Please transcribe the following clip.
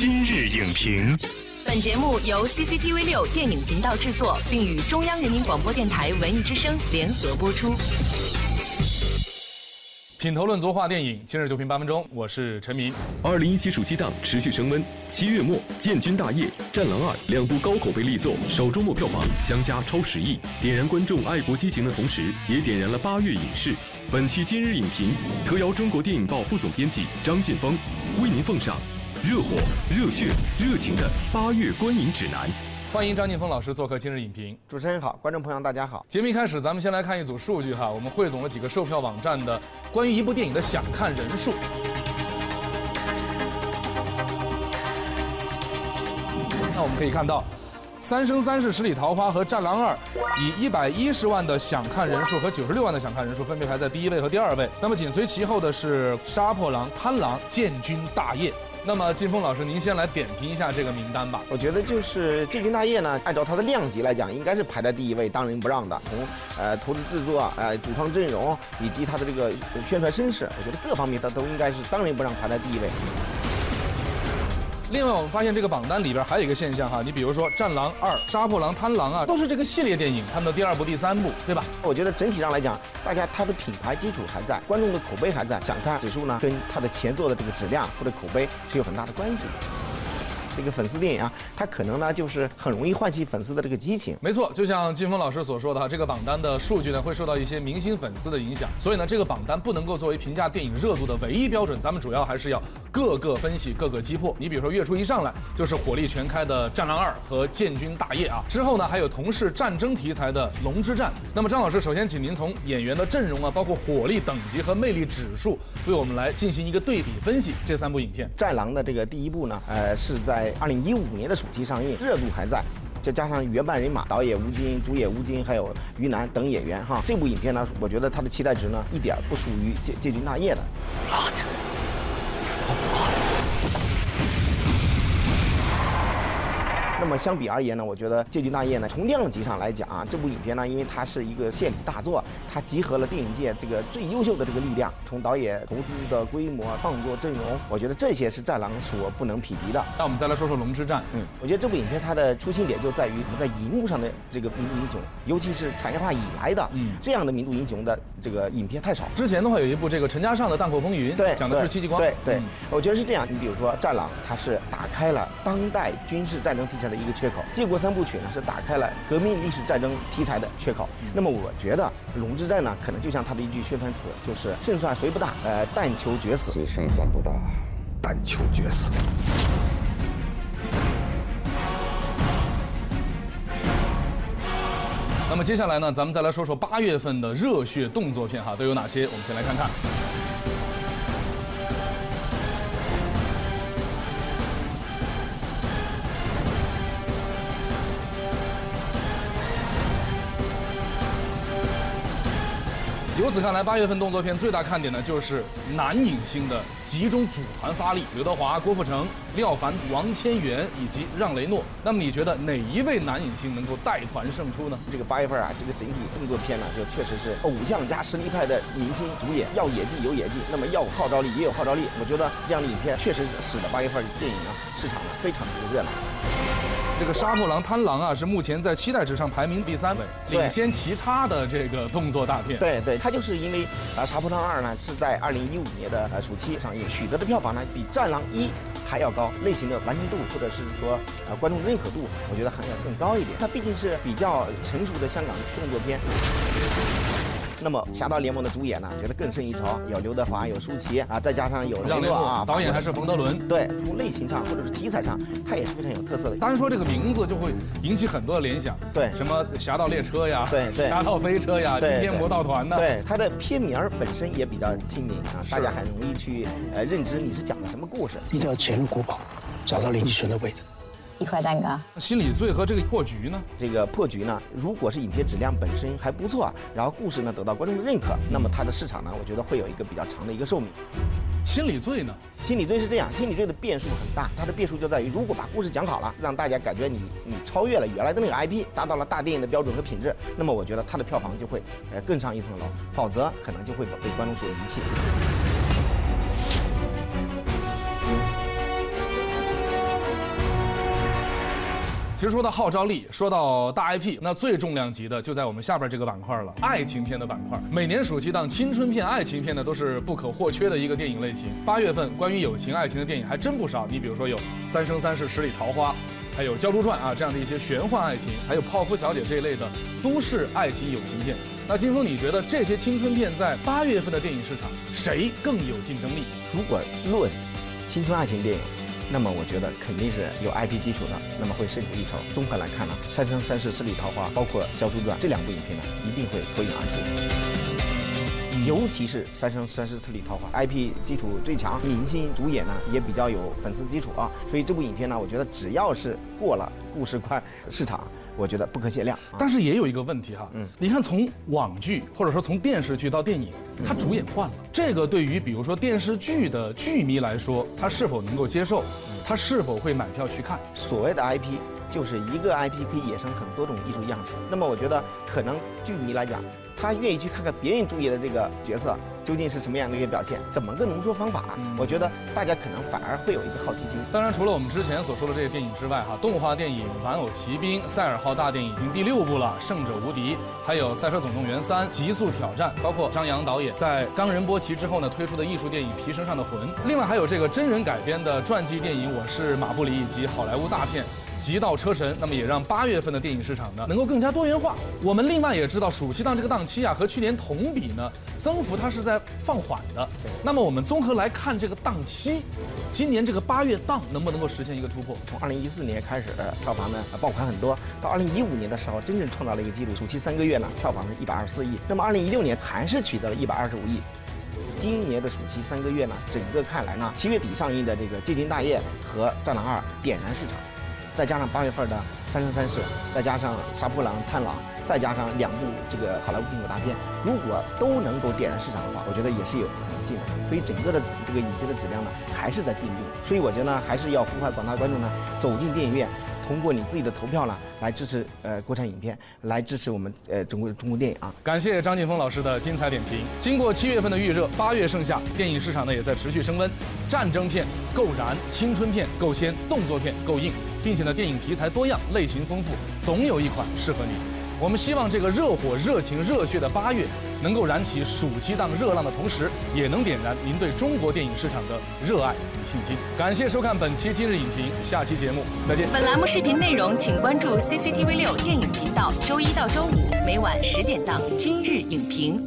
今日影评，本节目由 CCTV 六电影频道制作，并与中央人民广播电台文艺之声联合播出。品头论足话电影，今日就评八分钟，我是陈明。二零一七暑期档持续升温，七月末《建军大业》《战狼二》两部高口碑力作，首周末票房相加超十亿，点燃观众爱国激情的同时，也点燃了八月影视。本期今日影评特邀中国电影报副总编辑张晋峰，为您奉上热火、热血、热情的八月观影指南。欢迎张晋峰老师做客今日影评。主持人好，观众朋友大家好。节目一开始，咱们先来看一组数据哈，我们汇总了几个售票网站的关于一部电影的想看人数。那我们可以看到，《三生三世十里桃花》和《战狼二》以一百一十万的想看人数和九十六万的想看人数分别排在第一位和第二位。那么紧随其后的是《杀破狼》《贪狼》《建军大业》。那么金峰老师，您先来点评一下这个名单吧。我觉得就是《建军大业》呢，按照它的量级来讲，应该是排在第一位，当仁不让的。从呃投资制作、呃主创阵容以及它的这个宣传声势，我觉得各方面它都应该是当仁不让排在第一位。另外，我们发现这个榜单里边还有一个现象哈，你比如说《战狼二》《杀破狼》《贪狼》啊，都是这个系列电影，他们的第二部、第三部，对吧？我觉得整体上来讲，大家它的品牌基础还在，观众的口碑还在，想看指数呢，跟它的前作的这个质量或者口碑是有很大的关系的。这个粉丝电影啊，它可能呢就是很容易唤起粉丝的这个激情。没错，就像金峰老师所说的哈，这个榜单的数据呢会受到一些明星粉丝的影响，所以呢这个榜单不能够作为评价电影热度的唯一标准，咱们主要还是要各个分析、各个击破。你比如说月初一上来就是火力全开的《战狼二》和《建军大业》啊，之后呢还有同是战争题材的《龙之战》。那么张老师，首先请您从演员的阵容啊，包括火力等级和魅力指数，为我们来进行一个对比分析这三部影片。《战狼》的这个第一部呢，呃是在二零一五年。的暑期上映，热度还在，再加上原班人马，导演吴京、主演吴京，还有于南等演员哈，这部影片呢，我觉得它的期待值呢，一点不属于《建建军大业》的。那么相比而言呢，我觉得《建军大业》呢，从量级上来讲啊，这部影片呢，因为它是一个献礼大作，它集合了电影界这个最优秀的这个力量，从导演投资的规模、创作阵容，我觉得这些是《战狼》所不能匹敌的。那我们再来说说《龙之战》。嗯，我觉得这部影片它的出新点就在于我们在荧幕上的这个民族英雄，尤其是产业化以来的这样的民族英雄的这个影片太少。之前的话有一部这个陈嘉上的《荡寇风云》，对，讲的是戚继光。对对，我觉得是这样。你比如说《战狼》，它是打开了当代军事战争题材。的一个缺口，《建国三部曲》呢是打开了革命历史战争题材的缺口。那么我觉得《龙之战》呢，可能就像他的一句宣传词，就是胜算虽不大？呃，但求决死。虽胜算不大，但求决死。那么接下来呢，咱们再来说说八月份的热血动作片哈，都有哪些？我们先来看看。由此看来，八月份动作片最大看点呢，就是男影星的集中组团发力，刘德华、郭富城、廖凡、王千源以及让雷诺。那么你觉得哪一位男影星能够带团胜出呢？这个八月份啊，这个整体动作片呢，就确实是偶像加实力派的明星主演，要演技有演技，那么要号召力也有号召力。我觉得这样的影片确实使得八月份电影呢市场呢非常的热闹。这个《杀破狼》《贪狼》啊，是目前在期待值上排名第三位，领先其他的这个动作大片。对对，它就是因为啊，《杀破狼二》呢是在二零一五年的呃暑期上映，取得的票房呢比《战狼一》还要高，类型的完成度或者是说呃观众认可度，我觉得还要更高一点。它毕竟是比较成熟的香港动作片。那么《侠盗联盟》的主演呢，觉得更胜一筹，有刘德华，有舒淇啊，再加上有让雷诺啊，导演还是冯德伦。对，从类型上或者是题材上，它也是非常有特色的。单说这个名字就会引起很多的联想，对，什么《侠盗猎车》呀，对对，《侠盗飞车》呀，《惊天魔盗团》呢？对，它的片名本身也比较亲民啊，大家很容易去呃认知你是讲的什么故事。一定要潜入古堡，找到林继全的位置。一块蛋糕，心理罪和这个破局呢？这个破局呢，如果是影片质量本身还不错，然后故事呢得到观众的认可，那么它的市场呢，我觉得会有一个比较长的一个寿命。心理罪呢？心理罪是这样，心理罪的变数很大，它的变数就在于，如果把故事讲好了，让大家感觉你你超越了原来的那个 IP，达到了大电影的标准和品质，那么我觉得它的票房就会呃更上一层楼，否则可能就会被观众所遗弃。其实说到号召力，说到大 IP，那最重量级的就在我们下边这个板块了，爱情片的板块。每年暑期档，青春片、爱情片呢都是不可或缺的一个电影类型。八月份关于友情、爱情的电影还真不少，你比如说有《三生三世十里桃花》，还有《鲛珠传》啊这样的一些玄幻爱情，还有《泡芙小姐》这一类的都市爱情友情片。那金峰，你觉得这些青春片在八月份的电影市场谁更有竞争力？如果论青春爱情电影，那么我觉得肯定是有 IP 基础的，那么会胜出一筹。综合来看呢，《三生三世十里桃花》包括《鲛珠传》这两部影片呢，一定会脱颖而出。尤其是《三生三世十里桃花》，IP 基础最强，明星主演呢也比较有粉丝基础啊，所以这部影片呢，我觉得只要是过了故事关市场，我觉得不可限量。啊。但是也有一个问题哈，嗯，你看从网剧或者说从电视剧到电影，它主演换了，这个对于比如说电视剧的剧迷来说，他是否能够接受？他是否会买票去看？所谓的 IP，就是一个 IP 可以衍生很多种艺术样式。那么我觉得，可能剧迷来讲，他愿意去看看别人注意的这个角色究竟是什么样的一个表现，怎么个浓缩方法。我觉得大家可能反而会有一个好奇心。当然，除了我们之前所说的这些电影之外，哈，动画电影《玩偶奇兵》赛尔号大电影已经第六部了，《胜者无敌》，还有《赛车总动员三：极速挑战》，包括张扬导演在冈仁波齐之后呢推出的艺术电影《皮绳上的魂》，另外还有这个真人改编的传记电影《我是马布里》，以及好莱坞大片。极道车神，那么也让八月份的电影市场呢能够更加多元化。我们另外也知道，暑期档这个档期啊，和去年同比呢，增幅它是在放缓的。那么我们综合来看这个档期，今年这个八月档能不能够实现一个突破？从二零一四年开始，呃票房呢爆款很多，到二零一五年的时候，真正创造了一个记录，暑期三个月呢，票房是一百二十四亿。那么二零一六年还是取得了一百二十五亿。今年的暑期三个月呢，整个看来呢，七月底上映的这个《借军大业》和《战狼二》点燃市场。再加上八月份的《三生三世》，再加上《杀破狼》《探狼》，再加上两部这个好莱坞进口大片，如果都能够点燃市场的话，我觉得也是有可能性的。所以整个的这个影片的质量呢，还是在进步。所以我觉得呢，还是要呼唤广大观众呢，走进电影院，通过你自己的投票呢，来支持呃国产影片，来支持我们呃中国中国电影啊。感谢张劲峰老师的精彩点评。经过七月份的预热，八月盛夏，电影市场呢也在持续升温。战争片够燃，青春片够鲜，动作片够硬，并且呢电影题材多样，类型丰富，总有一款适合你。我们希望这个热火、热情、热血的八月，能够燃起暑期档热浪的同时，也能点燃您对中国电影市场的热爱与信心。感谢收看本期今日影评，下期节目再见。本栏目视频内容，请关注 CCTV 六电影频道，周一到周五每晚十点档《今日影评》。